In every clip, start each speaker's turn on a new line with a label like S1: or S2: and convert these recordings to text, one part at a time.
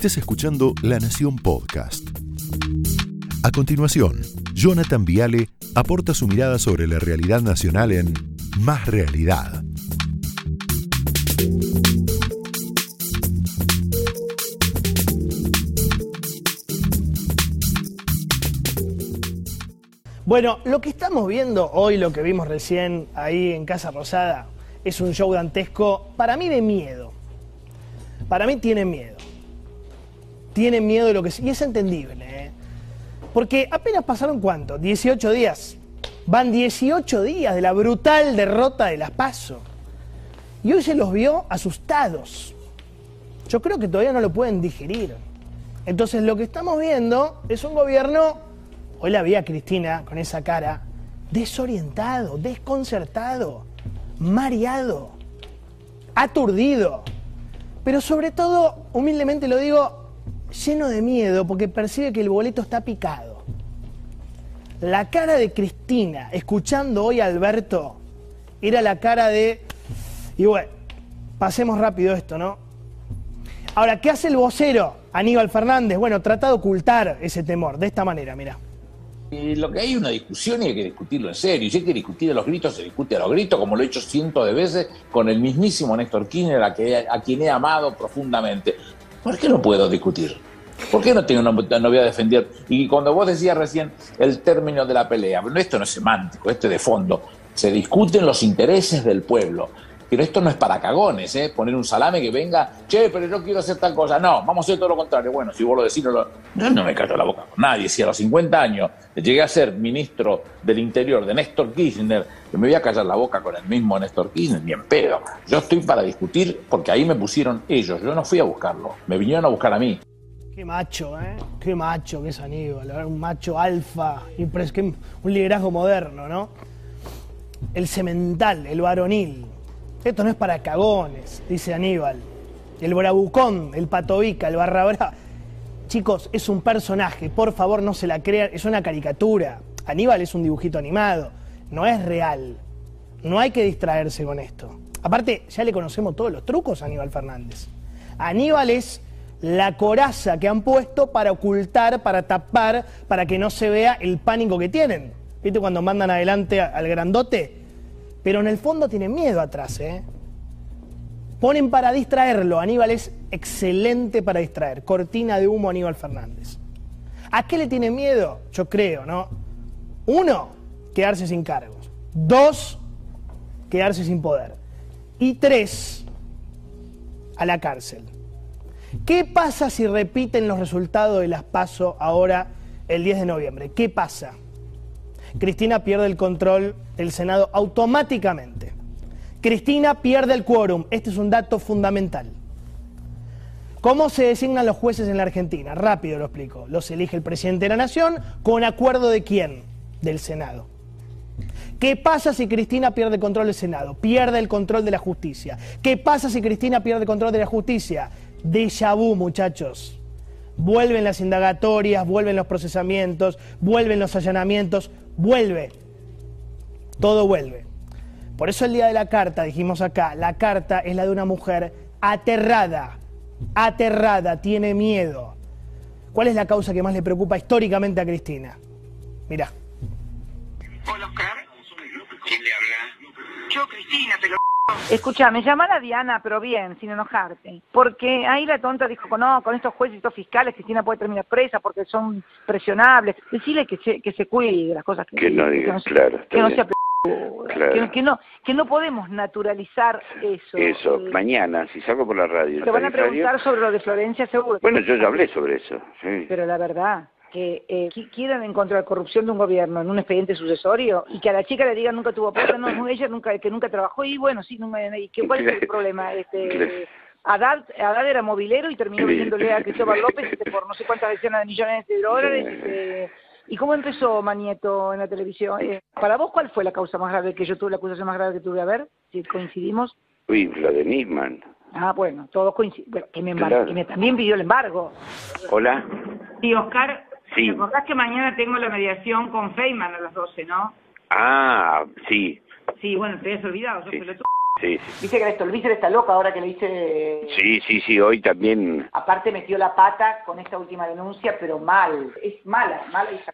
S1: Estés escuchando La Nación Podcast. A continuación, Jonathan Viale aporta su mirada sobre la realidad nacional en Más Realidad.
S2: Bueno, lo que estamos viendo hoy, lo que vimos recién ahí en Casa Rosada, es un show dantesco, para mí de miedo. Para mí tiene miedo. Tiene miedo de lo que... Y es entendible, ¿eh? Porque apenas pasaron cuánto, 18 días. Van 18 días de la brutal derrota de las PASO. Y hoy se los vio asustados. Yo creo que todavía no lo pueden digerir. Entonces lo que estamos viendo es un gobierno, hoy la vi a Cristina con esa cara, desorientado, desconcertado, mareado, aturdido, pero sobre todo, humildemente lo digo, lleno de miedo porque percibe que el boleto está picado. La cara de Cristina, escuchando hoy a Alberto, era la cara de, y bueno, pasemos rápido esto, ¿no? Ahora, ¿qué hace el vocero, Aníbal Fernández? Bueno, trata de ocultar ese temor, de esta manera, mira.
S3: Lo que hay una discusión y hay que discutirlo en serio. Y si hay que discutir a los gritos, se discute a los gritos, como lo he hecho cientos de veces con el mismísimo Néstor Kirchner, a quien he amado profundamente. ¿Por qué no puedo discutir? ¿Por qué no tengo voy a defender? Y cuando vos decías recién el término de la pelea, esto no es semántico, esto es de fondo. Se discuten los intereses del pueblo. Pero esto no es para cagones, ¿eh? Poner un salame que venga, che, pero yo quiero hacer tal cosa. No, vamos a hacer todo lo contrario. Bueno, si vos lo decís, no, lo... no, me callo la boca con nadie. Si a los 50 años llegué a ser ministro del Interior de Néstor Kirchner, que me voy a callar la boca con el mismo Néstor Kirchner, ni en pedo. Yo estoy para discutir porque ahí me pusieron ellos. Yo no fui a buscarlo, me vinieron a buscar a mí.
S2: Qué macho, ¿eh? Qué macho que es Aníbal, un macho alfa, un liderazgo moderno, ¿no? El cemental, el varonil, esto no es para cagones, dice Aníbal. El bravucón, el patovica, el barra Chicos, es un personaje, por favor no se la crean, es una caricatura. Aníbal es un dibujito animado, no es real. No hay que distraerse con esto. Aparte, ya le conocemos todos los trucos a Aníbal Fernández. Aníbal es la coraza que han puesto para ocultar, para tapar, para que no se vea el pánico que tienen. ¿Viste cuando mandan adelante al grandote? Pero en el fondo tienen miedo atrás, ¿eh? Ponen para distraerlo. Aníbal es excelente para distraer. Cortina de humo Aníbal Fernández. ¿A qué le tiene miedo? Yo creo, ¿no? Uno, quedarse sin cargos. Dos, quedarse sin poder. Y tres, a la cárcel. ¿Qué pasa si repiten los resultados de las PASO ahora el 10 de noviembre? ¿Qué pasa? Cristina pierde el control del Senado automáticamente. Cristina pierde el quórum. Este es un dato fundamental. ¿Cómo se designan los jueces en la Argentina? Rápido lo explico. Los elige el presidente de la Nación con acuerdo de quién? Del Senado. ¿Qué pasa si Cristina pierde el control del Senado? Pierde el control de la justicia. ¿Qué pasa si Cristina pierde el control de la justicia? Déjà vu, muchachos. Vuelven las indagatorias, vuelven los procesamientos, vuelven los allanamientos, vuelve. Todo vuelve. Por eso el día de la carta, dijimos acá, la carta es la de una mujer aterrada, aterrada, tiene miedo. ¿Cuál es la causa que más le preocupa históricamente a Cristina? Mira.
S4: Hola, Oscar. ¿Quién le habla? Yo, Cristina, te lo...
S5: Escucha, me llama la Diana, pero bien, sin enojarte. Porque ahí la tonta dijo, no, con estos jueces y estos fiscales, Cristina puede terminar presa porque son presionables. Decirle que se, que se cuide de las cosas que,
S4: que no diga,
S5: no,
S4: claro.
S5: Que no sea
S4: Claro.
S5: Que, que, no, que no podemos naturalizar eso.
S4: Eso,
S5: Eh,
S4: mañana, si salgo por la radio.
S5: Te van a preguntar sobre lo de Florencia, seguro.
S4: Bueno, yo ya hablé sobre eso. Sí.
S5: Pero la verdad, que eh, qui- quieran encontrar corrupción de un gobierno en un expediente sucesorio y que a la chica le digan nunca tuvo plata, no, no, ella nunca, que nunca trabajó y bueno, sí, nunca, y que, ¿cuál es el problema? Este, Haddad, Haddad era movilero y terminó vendiéndole a Cristóbal López este, por no sé cuántas decenas de millones de dólares. este, ¿Y cómo empezó Manieto en la televisión? Eh, para vos, ¿cuál fue la causa más grave que yo tuve, la acusación más grave que tuve? A ver, si coincidimos.
S4: Uy, la de Nisman.
S5: Ah, bueno, todos coincidimos. Que me, embar-
S4: Claro.
S5: que me también pidió el embargo.
S4: Hola.
S6: Sí, Oscar,
S4: Sí.
S6: ¿te acordás que mañana tengo la mediación con Feynman a las 12, no?
S4: Ah, sí.
S6: Sí, bueno, te habías olvidado, yo
S4: Sí.
S6: Pelotudo.
S7: Sí,
S5: Dice que esto, Luis está loca ahora que le dice...
S7: Sí, sí, sí, hoy también...
S5: Aparte metió la pata con esta última denuncia, pero mal. Es mala, mala hija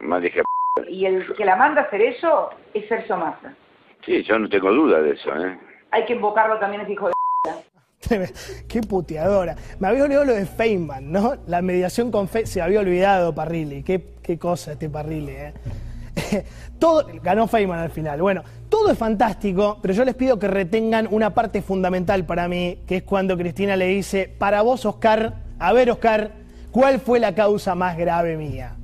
S7: Más dije...
S5: Y el que la manda a hacer eso es Sergio Massa.
S7: Sí, yo no tengo duda de eso, ¿eh?
S5: Hay que invocarlo también ese hijo de...
S2: Qué puteadora. Me había olvidado lo de Feynman, ¿no? La mediación con Fe se había olvidado Parrilli. Qué, qué cosa este Parrilli, ¿eh? ganó Feynman al final. Bueno, todo es fantástico, pero yo les pido que retengan una parte fundamental para mí, que es cuando Cristina le dice, para vos, Oscar, a ver, Oscar, ¿cuál fue la causa más grave mía?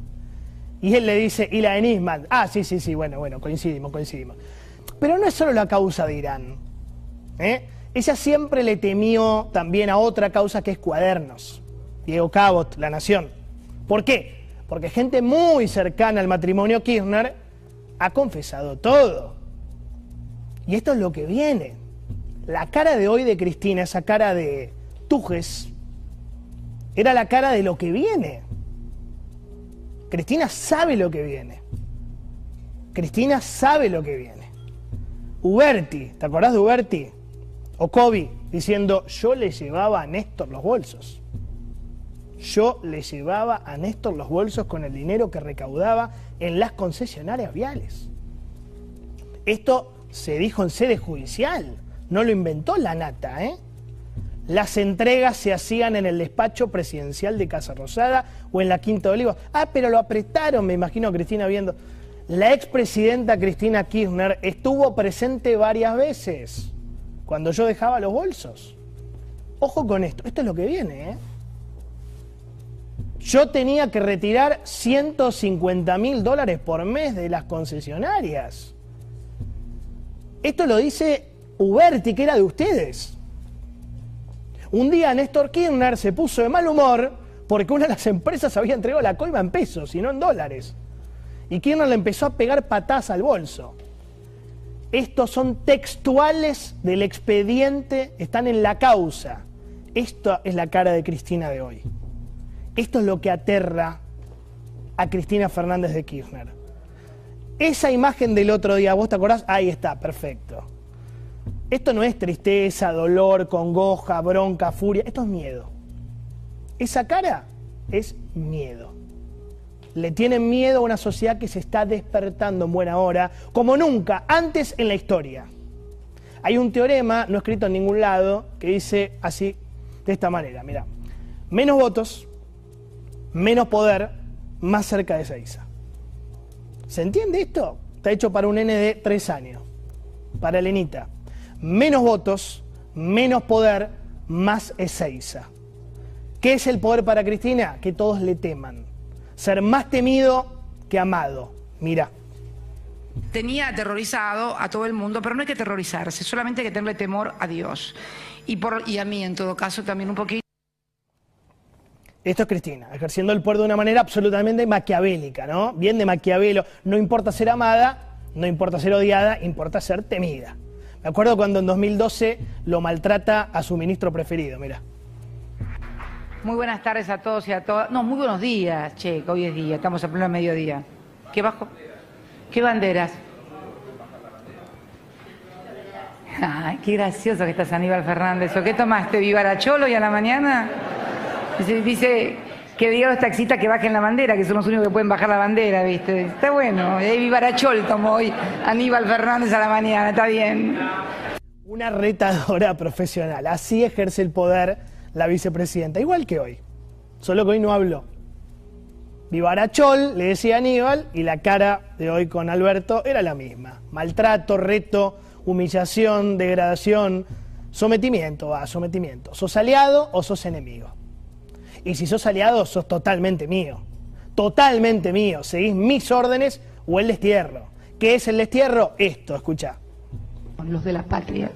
S2: Y él le dice, y la de Nisman. Ah, sí, sí, sí, bueno, bueno, coincidimos, coincidimos. Pero no es solo la causa de Irán. ¿eh? Ella siempre le temió también a otra causa que es cuadernos. Diego Cabot, La Nación. ¿Por qué? Porque gente muy cercana al matrimonio Kirchner ha confesado todo. Y esto es lo que viene. La cara de hoy de Cristina, esa cara de Tujes, era la cara de lo que viene. Cristina sabe lo que viene. Cristina sabe lo que viene. Uberti, ¿te acordás de Uberti? O Kobe diciendo, yo le llevaba a Néstor los bolsos. Yo le llevaba a Néstor los bolsos con el dinero que recaudaba en las concesionarias viales. Esto se dijo en sede judicial, no lo inventó la nata, ¿eh? Las entregas se hacían en el despacho presidencial de Casa Rosada o en la Quinta de Olivos. Ah, pero lo apretaron, me imagino Cristina viendo. La expresidenta Cristina Kirchner estuvo presente varias veces cuando yo dejaba los bolsos. Ojo con esto, esto es lo que viene, ¿eh? Yo tenía que retirar 150 mil dólares por mes de las concesionarias. Esto lo dice Uberti, que era de ustedes. Un día Néstor Kirchner se puso de mal humor porque una de las empresas había entregado la coima en pesos y no en dólares. Y Kirchner le empezó a pegar patas al bolso. Estos son textuales del expediente, están en la causa. Esta es la cara de Cristina de hoy. Esto es lo que aterra a Cristina Fernández de Kirchner. Esa imagen del otro día, ¿vos te acordás? Ahí está, perfecto. Esto no es tristeza, dolor, congoja, bronca, furia, esto es miedo. Esa cara es miedo. Le tienen miedo a una sociedad que se está despertando en buena hora, como nunca antes en la historia. Hay un teorema, no escrito en ningún lado, que dice así, de esta manera, mira, menos votos, menos poder, más cerca de Seiza. ¿Se entiende esto? Está hecho para un N de tres años, para Elenita. Menos votos, menos poder, más Ezeiza. ¿Qué es el poder para Cristina? Que todos le teman. Ser más temido que amado. Mira.
S8: Tenía aterrorizado a todo el mundo, pero no hay que aterrorizarse, solamente hay que tenerle temor a Dios. Y, por, y a mí, en todo caso, también un poquito.
S2: Esto es Cristina, ejerciendo el poder de una manera absolutamente maquiavélica, ¿no? Bien de Maquiavelo. No importa ser amada, no importa ser odiada, importa ser temida. Me acuerdo cuando en 2012 lo maltrata a su ministro preferido, mira.
S8: Muy buenas tardes a todos y a todas. No, muy buenos días, che, que hoy es día, estamos a pleno mediodía. ¿Qué bajo? ¿Qué banderas? Ay, qué gracioso que estás Aníbal Fernández. ¿O qué tomaste? ¿Vivaracholo y a la mañana? Dice, dice que diga a los taxistas que bajen la bandera, que son los únicos que pueden bajar la bandera, ¿viste? Está bueno. Eh, Vivarachol tomó hoy Aníbal Fernández a la mañana, está bien.
S2: Una retadora profesional. Así ejerce el poder la vicepresidenta, igual que hoy. Solo que hoy no habló. Vivarachol, le decía Aníbal, y la cara de hoy con Alberto era la misma. Maltrato, reto, humillación, degradación, sometimiento, va, sometimiento. ¿Sos aliado o sos enemigo? Y si sos aliado, sos totalmente mío. Totalmente mío. Seguís mis órdenes o el destierro. ¿Qué es el destierro? Esto, escucha.
S8: Los de la patria,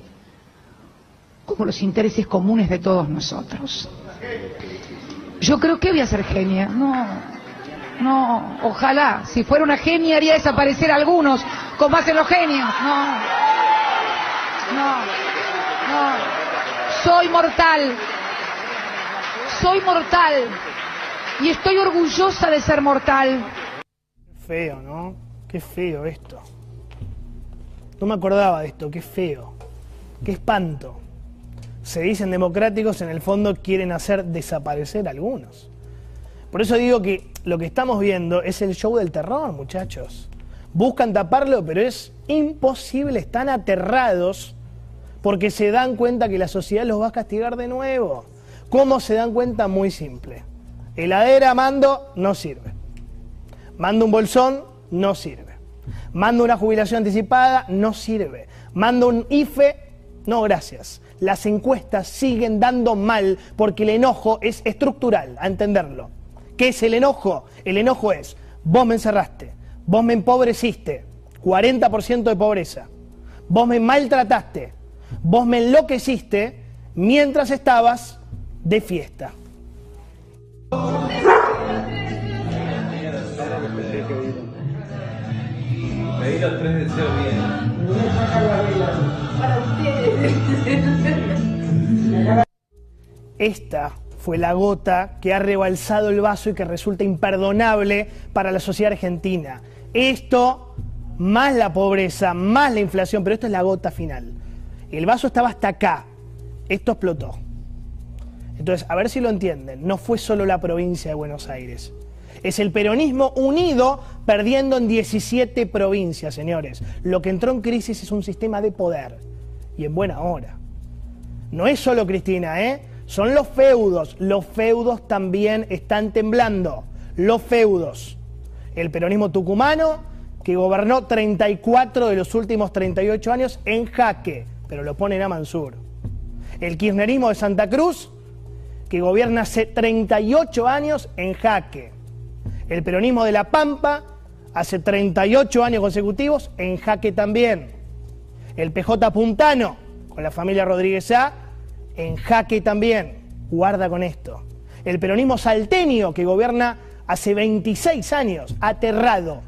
S8: como los intereses comunes de todos nosotros. Yo creo que voy a ser genia. No, no, ojalá. Si fuera una genia haría desaparecer a algunos, como hacen los genios. No, no, no. Soy mortal. Soy mortal. Y estoy orgullosa de ser mortal.
S2: Feo, ¿no? Qué feo esto. No me acordaba de esto, qué feo. Qué espanto. Se dicen democráticos, en el fondo quieren hacer desaparecer a algunos. Por eso digo que lo que estamos viendo es el show del terror, muchachos. Buscan taparlo, pero es imposible, están aterrados porque se dan cuenta que la sociedad los va a castigar de nuevo. ¿Cómo se dan cuenta? Muy simple. Heladera, mando, no sirve. Mando un bolsón, no sirve. Mando una jubilación anticipada, no sirve. Mando un IFE, no gracias. Las encuestas siguen dando mal porque el enojo es estructural, a entenderlo. ¿Qué es el enojo? El enojo es, vos me encerraste, vos me empobreciste, 40% de pobreza, vos me maltrataste, vos me enloqueciste mientras estabas de fiesta. Esta fue la gota que ha rebalsado el vaso y que resulta imperdonable para la sociedad argentina. Esto, más la pobreza, más la inflación, pero esto es la gota final. El vaso estaba hasta acá, esto explotó. Entonces, a ver si lo entienden, no fue solo la provincia de Buenos Aires. Es el peronismo unido perdiendo en 17 provincias, señores. Lo que entró en crisis es un sistema de poder. Y en buena hora. No es solo Cristina, ¿eh? Son los feudos. Los feudos también están temblando. Los feudos. El peronismo tucumano, que gobernó 34 de los últimos 38 años en jaque, pero lo ponen a Mansur. El kirchnerismo de Santa Cruz, que gobierna hace 38 años en jaque. El peronismo de La Pampa, hace 38 años consecutivos, en jaque también. El PJ Puntano, con la familia Rodríguez A, en jaque también. Guarda con esto. El peronismo salteño, que gobierna hace 26 años, aterrado,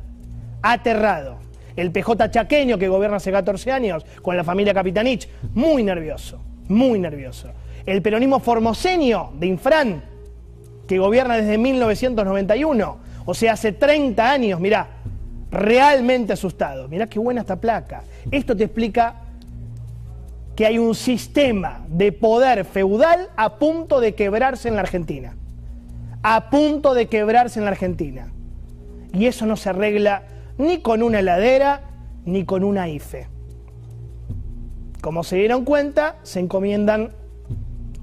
S2: aterrado. El PJ chaqueño, que gobierna hace 14 años, con la familia Capitanich, muy nervioso, muy nervioso. El peronismo formoseño de Infran, que gobierna desde 1991, o sea, hace 30 años, mirá, realmente asustado. Mirá qué buena esta placa. Esto te explica que hay un sistema de poder feudal a punto de quebrarse en la Argentina. A punto de quebrarse en la Argentina. Y eso no se arregla ni con una heladera ni con una IFE. Como se dieron cuenta, se encomiendan